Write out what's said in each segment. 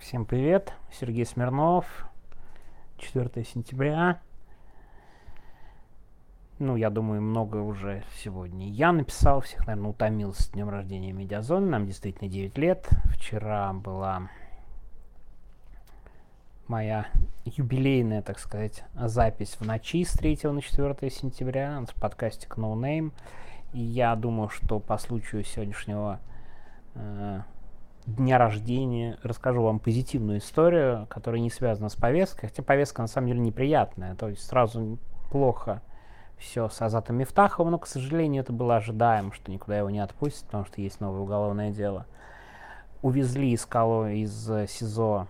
Всем привет, Сергей Смирнов, 4 сентября. Ну, я думаю, много уже сегодня я написал, всех, наверное, утомил с днем рождения Медиазоны, нам действительно 9 лет. Вчера была моя юбилейная, так сказать, запись в ночи с 3 на 4 сентября в подкасте No Name. И я думаю, что по случаю сегодняшнего э, дня рождения расскажу вам позитивную историю, которая не связана с повесткой, хотя повестка на самом деле неприятная, то есть сразу плохо все с Азатом Мифтаховым, но, к сожалению, это было ожидаемо, что никуда его не отпустят, потому что есть новое уголовное дело. Увезли из, Кало, из СИЗО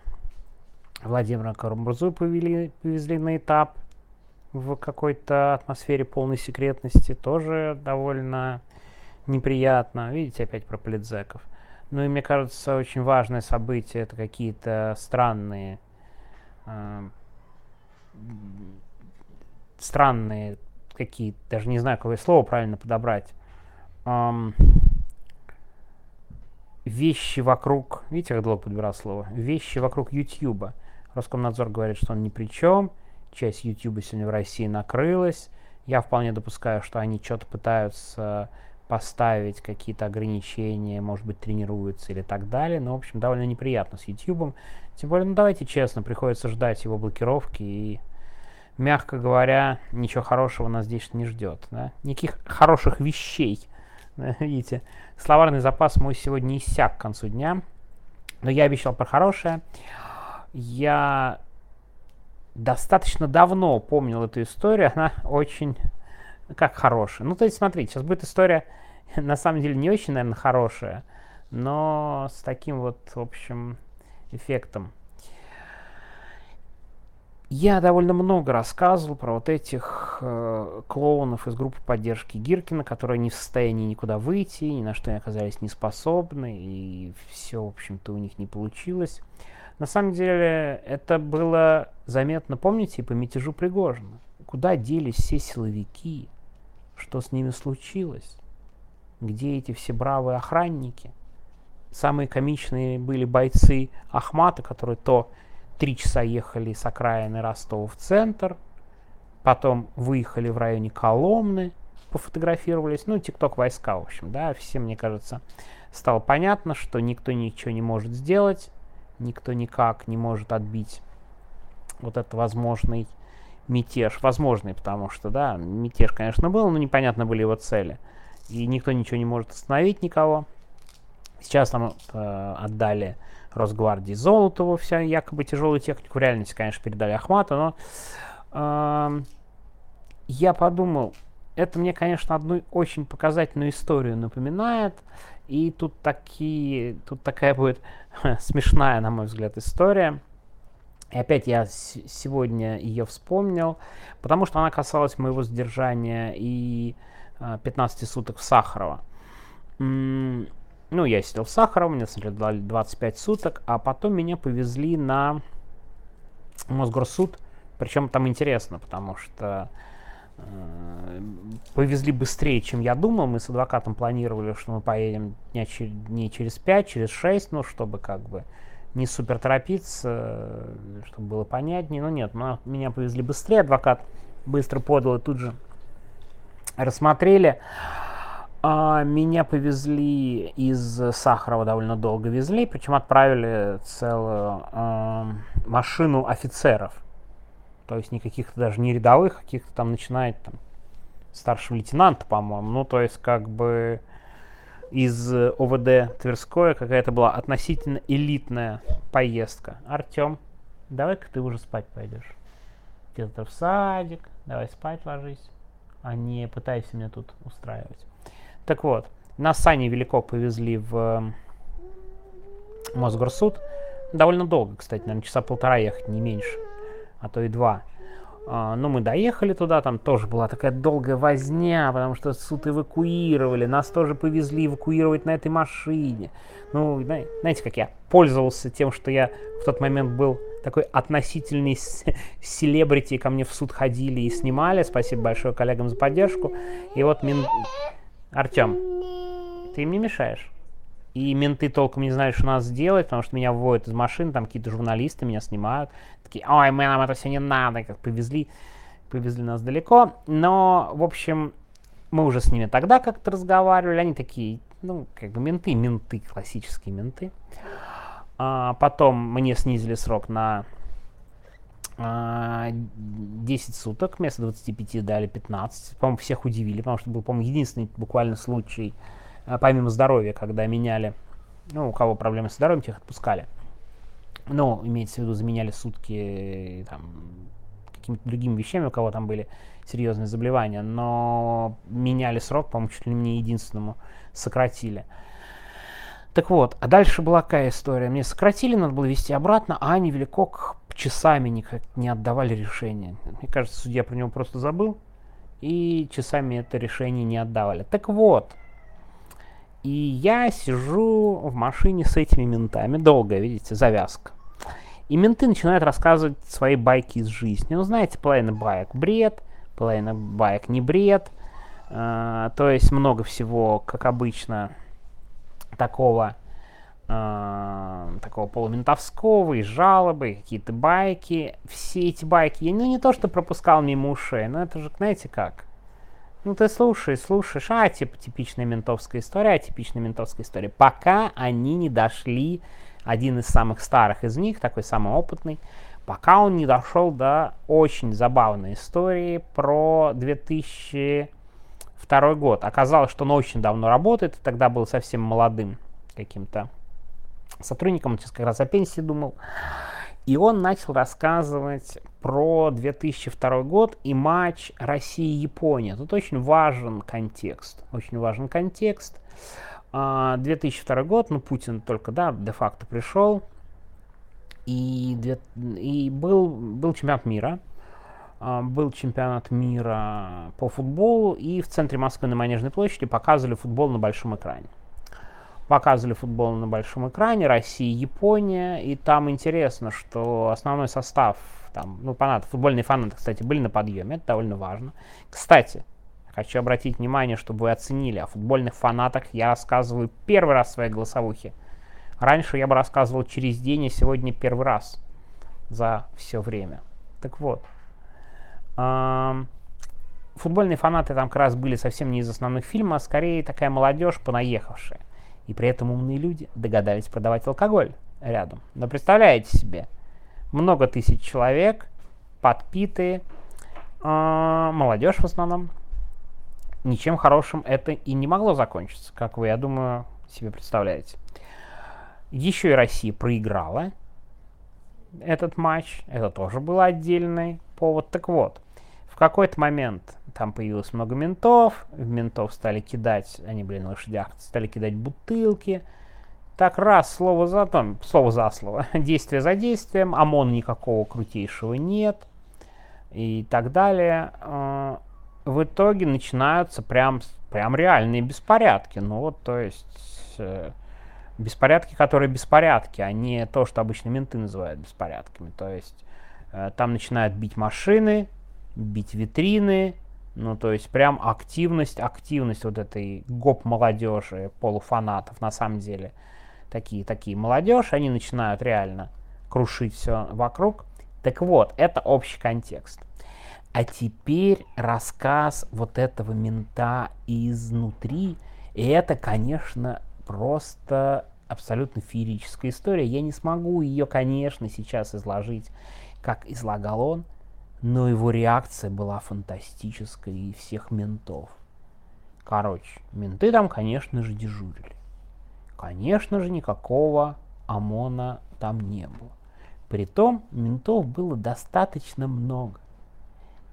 Владимира Карамурзу, повели, повезли на этап в какой-то атмосфере полной секретности, тоже довольно неприятно. Видите, опять про политзеков. Ну и мне кажется, очень важное событие это какие-то странные, э, странные какие даже не знаю, какое слово правильно подобрать. Эм, вещи вокруг, видите, как долго подбирал слово, вещи вокруг YouTube. Роскомнадзор говорит, что он ни при чем, часть YouTube сегодня в России накрылась. Я вполне допускаю, что они что-то пытаются поставить какие-то ограничения, может быть, тренируются или так далее. Но, в общем, довольно неприятно с YouTube. Тем более, ну давайте честно, приходится ждать его блокировки и, мягко говоря, ничего хорошего нас здесь не ждет. Да? Никаких хороших вещей. Да, видите, словарный запас мой сегодня иссяк к концу дня. Но я обещал про хорошее. Я достаточно давно помнил эту историю. Она очень как хорошая. Ну, то есть, смотрите, сейчас будет история, на самом деле, не очень, наверное, хорошая, но с таким вот, в общем, эффектом. Я довольно много рассказывал про вот этих э, клоунов из группы поддержки Гиркина, которые не в состоянии никуда выйти, ни на что не оказались не способны, и все, в общем-то, у них не получилось. На самом деле, это было заметно, помните, по мятежу Пригожина. Куда делись все силовики? Что с ними случилось? Где эти все бравые охранники? Самые комичные были бойцы Ахмата, которые то три часа ехали с окраины Ростова в центр, потом выехали в районе Коломны, пофотографировались, ну, тикток войска, в общем, да, всем, мне кажется, стало понятно, что никто ничего не может сделать, никто никак не может отбить вот этот возможный мятеж возможный, потому что, да, мятеж, конечно, был, но непонятно были его цели. И никто ничего не может остановить никого. Сейчас там э, отдали Росгвардии Золотову вся якобы тяжелую технику. В реальности, конечно, передали Ахмату, но э, я подумал, это мне, конечно, одну очень показательную историю напоминает. И тут такие, тут такая будет смешная, на мой взгляд, история. И опять я сегодня ее вспомнил, потому что она касалась моего задержания и 15 а, суток в Сахарова. Ну, я сидел в Сахарово, мне дали 25 суток, а потом меня повезли на Мосгорсуд. Причем там интересно, потому что э, повезли быстрее, чем я думал. Мы с адвокатом планировали, что мы поедем не через 5, через 6, ну, чтобы как бы не супер торопиться, чтобы было понятнее. Но нет, меня повезли быстрее, адвокат быстро подал и тут же рассмотрели. А меня повезли из Сахарова довольно долго везли, причем отправили целую э, машину офицеров. То есть никаких даже не рядовых, каких-то там начинает там старшего лейтенанта, по-моему. Ну, то есть как бы из э, ОВД Тверское какая-то была относительно элитная поездка. Артем, давай-ка ты уже спать пойдешь. Где-то в садик, давай спать ложись, а не пытайся меня тут устраивать. Так вот, нас с Аней Велико повезли в э, Мосгорсуд. Довольно долго, кстати, наверное, часа полтора ехать, не меньше, а то и два. А, ну, мы доехали туда, там тоже была такая долгая возня, потому что суд эвакуировали, нас тоже повезли эвакуировать на этой машине. Ну, знаете, как я пользовался тем, что я в тот момент был такой относительный селебрити, ко мне в суд ходили и снимали. Спасибо большое коллегам за поддержку. И вот Мин... Артем, ты им не мешаешь? И менты толком не знали, что надо сделать, потому что меня выводят из машины, там какие-то журналисты меня снимают, такие, ой, мы нам это все не надо, как повезли, повезли нас далеко, но, в общем, мы уже с ними тогда как-то разговаривали, они такие, ну, как бы менты, менты, классические менты. А, потом мне снизили срок на а, 10 суток, вместо 25 дали 15. По-моему, всех удивили, потому что был, по-моему, единственный буквально случай, помимо здоровья, когда меняли, ну, у кого проблемы с здоровьем, тех отпускали. Ну, имеется в виду, заменяли сутки там, какими-то другими вещами, у кого там были серьезные заболевания, но меняли срок, по-моему, чуть ли не единственному сократили. Так вот, а дальше была какая история? Мне сократили, надо было вести обратно, а Ани Великок часами никак не отдавали решение. Мне кажется, судья про него просто забыл, и часами это решение не отдавали. Так вот, и я сижу в машине с этими ментами, долго, видите, завязка. И менты начинают рассказывать свои байки из жизни. Ну, знаете, половина баек бред, половина баек не бред. Uh, то есть много всего, как обычно, такого, uh, такого полументовского, и жалобы, какие-то байки. Все эти байки, я ну, не то, что пропускал мимо ушей, но это же, знаете как? Ну, ты слушаешь, слушаешь, а, типа, типичная ментовская история, а, типичная ментовская история. Пока они не дошли один из самых старых из них, такой самый опытный, пока он не дошел до очень забавной истории про 2002 год. Оказалось, что он очень давно работает, тогда был совсем молодым каким-то сотрудником, он сейчас как раз о пенсии думал. И он начал рассказывать про 2002 год и матч России-Япония. Тут очень важен контекст. Очень важен контекст. 2002 а, год, ну, Путин только, да, де-факто пришел, и, и был, был чемпионат мира, а, был чемпионат мира по футболу, и в центре Москвы на Манежной площади показывали футбол на большом экране. Показывали футбол на большом экране, Россия, Япония, и там интересно, что основной состав, там, ну, фанаты, футбольные фанаты, кстати, были на подъеме, это довольно важно. Кстати, Хочу обратить внимание, чтобы вы оценили, о футбольных фанатах я рассказываю первый раз в своей голосовухе. Раньше я бы рассказывал через день, а сегодня первый раз за все время. Так вот, футбольные фанаты там как раз были совсем не из основных фильмов, а скорее такая молодежь понаехавшая. И при этом умные люди догадались продавать алкоголь рядом. Но представляете себе, много тысяч человек, подпитые, э, молодежь в основном, ничем хорошим это и не могло закончиться, как вы, я думаю, себе представляете. Еще и Россия проиграла этот матч, это тоже был отдельный повод. Так вот, в какой-то момент там появилось много ментов, в ментов стали кидать, они были на лошадях, стали кидать бутылки. Так раз, слово за, там, слово за слово, действие за действием, ОМОН никакого крутейшего нет и так далее. А, в итоге начинаются прям, прям реальные беспорядки. Ну вот, то есть э, беспорядки, которые беспорядки, а не то, что обычно менты называют беспорядками. То есть э, там начинают бить машины, бить витрины, ну то есть прям активность, активность вот этой гоп молодежи, полуфанатов на самом деле. Такие, такие молодежь, они начинают реально крушить все вокруг. Так вот, это общий контекст. А теперь рассказ вот этого мента изнутри. И это, конечно, просто абсолютно феерическая история. Я не смогу ее, конечно, сейчас изложить, как излагал он, но его реакция была фантастическая и всех ментов. Короче, менты там, конечно же, дежурили. Конечно же, никакого ОМОНа там не было. Притом, ментов было достаточно много.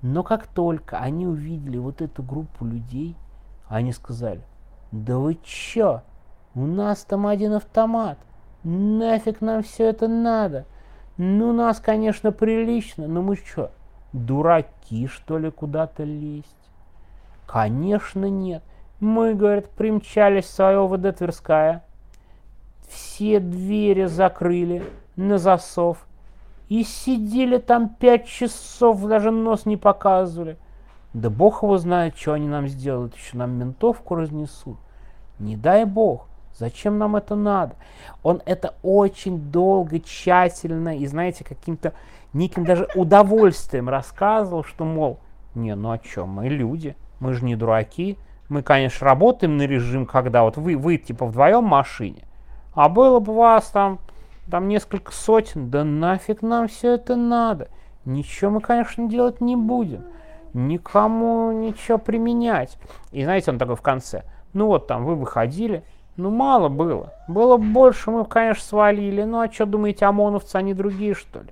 Но как только они увидели вот эту группу людей, они сказали, да вы чё, у нас там один автомат, нафиг нам все это надо? Ну, нас, конечно, прилично, но мы что, дураки, что ли, куда-то лезть? Конечно, нет. Мы, говорят, примчались в свое ВД Тверская, все двери закрыли на засов, и сидели там пять часов, даже нос не показывали. Да бог его знает, что они нам сделают, еще нам ментовку разнесут. Не дай бог. Зачем нам это надо? Он это очень долго, тщательно и, знаете, каким-то неким даже удовольствием рассказывал, что, мол, не, ну о чем, мы люди, мы же не дураки, мы, конечно, работаем на режим, когда вот вы, вы типа вдвоем в машине, а было бы вас там, там несколько сотен, да нафиг нам все это надо. Ничего мы, конечно, делать не будем. Никому ничего применять. И знаете, он такой в конце. Ну вот там вы выходили, ну мало было. Было больше, мы, конечно, свалили. Ну а что думаете, ОМОНовцы, они другие, что ли?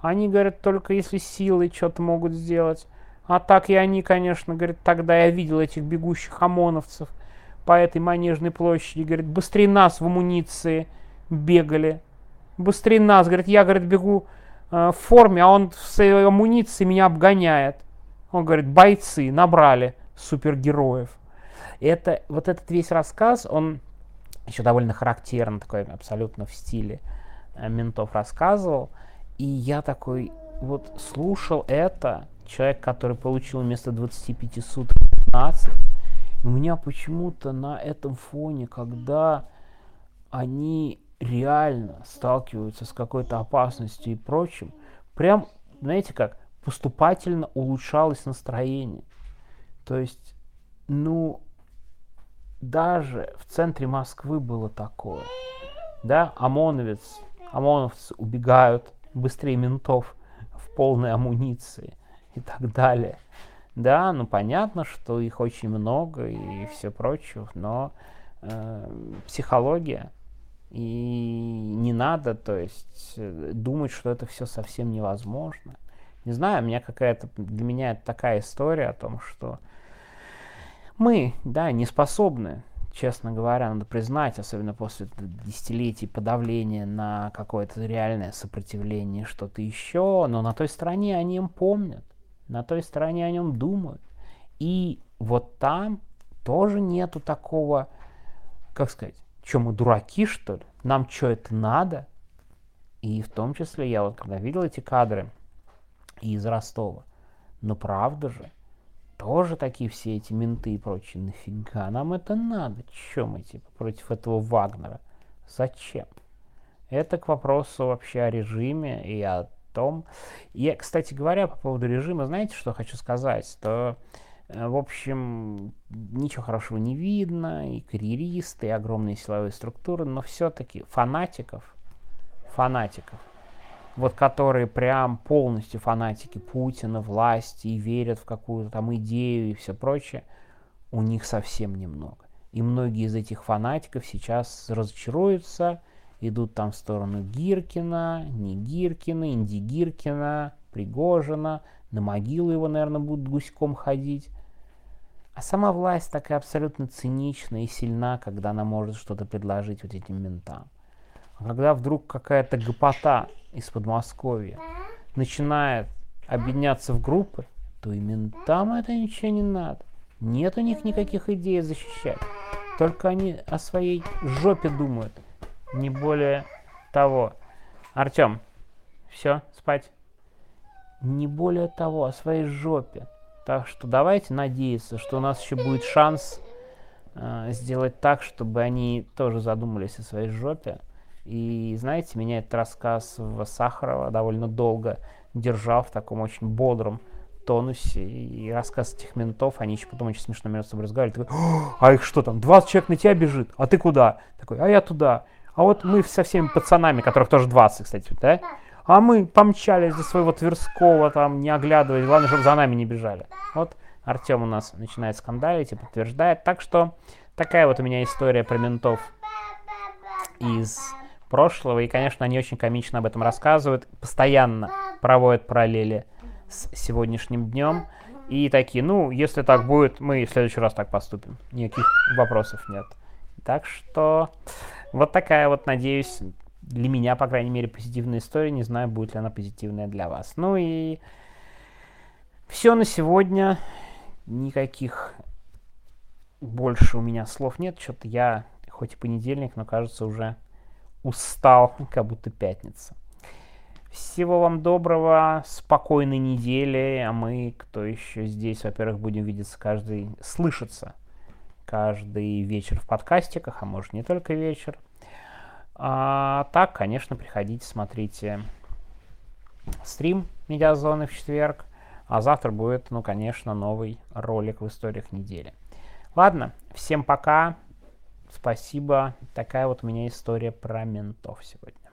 Они, говорят, только если силой что-то могут сделать. А так и они, конечно, говорят, тогда я видел этих бегущих ОМОНовцев по этой Манежной площади, говорит, быстрее нас в амуниции бегали. Быстрее нас, говорит, я, говорит, бегу э, в форме, а он в своей амуниции меня обгоняет. Он говорит, бойцы набрали супергероев. Это, вот этот весь рассказ, он еще довольно характерно, такой абсолютно в стиле э, ментов рассказывал. И я такой вот слушал это, человек, который получил вместо 25 суток 15, у меня почему-то на этом фоне, когда они реально сталкиваются с какой-то опасностью и прочим, прям, знаете как, поступательно улучшалось настроение. То есть, ну, даже в центре Москвы было такое. Да, ОМОНовец, ОМОНовцы убегают быстрее ментов в полной амуниции и так далее. Да, ну понятно, что их очень много и все прочее, но э, психология и не надо, то есть э, думать, что это все совсем невозможно. Не знаю, у меня какая-то для меня это такая история о том, что мы, да, не способны, честно говоря, надо признать, особенно после десятилетий подавления на какое-то реальное сопротивление, что-то еще, но на той стороне они им помнят на той стороне о нем думают. И вот там тоже нету такого, как сказать, что мы дураки, что ли? Нам что это надо? И в том числе я вот когда видел эти кадры из Ростова, ну правда же, тоже такие все эти менты и прочее, нафига нам это надо? Чем мы типа против этого Вагнера? Зачем? Это к вопросу вообще о режиме и о том. И, кстати говоря, по поводу режима, знаете, что хочу сказать? То, э, в общем, ничего хорошего не видно, и карьеристы, и огромные силовые структуры, но все-таки фанатиков, фанатиков, вот которые прям полностью фанатики Путина, власти и верят в какую-то там идею и все прочее, у них совсем немного. И многие из этих фанатиков сейчас разочаруются, идут там в сторону Гиркина, не Гиркина, Инди Гиркина, Пригожина, на могилу его, наверное, будут гуськом ходить. А сама власть такая абсолютно циничная и сильна, когда она может что-то предложить вот этим ментам. Когда вдруг какая-то гопота из Подмосковья начинает объединяться в группы, то и ментам это ничего не надо. Нет у них никаких идей защищать. Только они о своей жопе думают не более того. Артем, все, спать. Не более того, о своей жопе. Так что давайте надеяться, что у нас еще будет шанс э, сделать так, чтобы они тоже задумались о своей жопе. И знаете, меня этот рассказ Сахарова довольно долго держал в таком очень бодром тонусе. И рассказ этих ментов, они еще потом очень смешно между собой разговаривали. Такой, а их что там, 20 человек на тебя бежит, а ты куда? Такой, а я туда. А вот мы со всеми пацанами, которых тоже 20, кстати, да? А мы помчались за своего Тверского, там, не оглядываясь, главное, чтобы за нами не бежали. Вот Артем у нас начинает скандалить и подтверждает. Так что такая вот у меня история про ментов из прошлого. И, конечно, они очень комично об этом рассказывают. Постоянно проводят параллели с сегодняшним днем. И такие, ну, если так будет, мы в следующий раз так поступим. Никаких вопросов нет. Так что вот такая вот, надеюсь, для меня, по крайней мере, позитивная история. Не знаю, будет ли она позитивная для вас. Ну и все на сегодня. Никаких больше у меня слов нет. Что-то я, хоть и понедельник, но кажется, уже устал, как будто пятница. Всего вам доброго, спокойной недели, а мы, кто еще здесь, во-первых, будем видеться каждый, слышаться каждый вечер в подкастиках, а может не только вечер. А так, конечно, приходите, смотрите стрим Медиазоны в четверг. А завтра будет, ну, конечно, новый ролик в историях недели. Ладно, всем пока. Спасибо. Такая вот у меня история про ментов сегодня.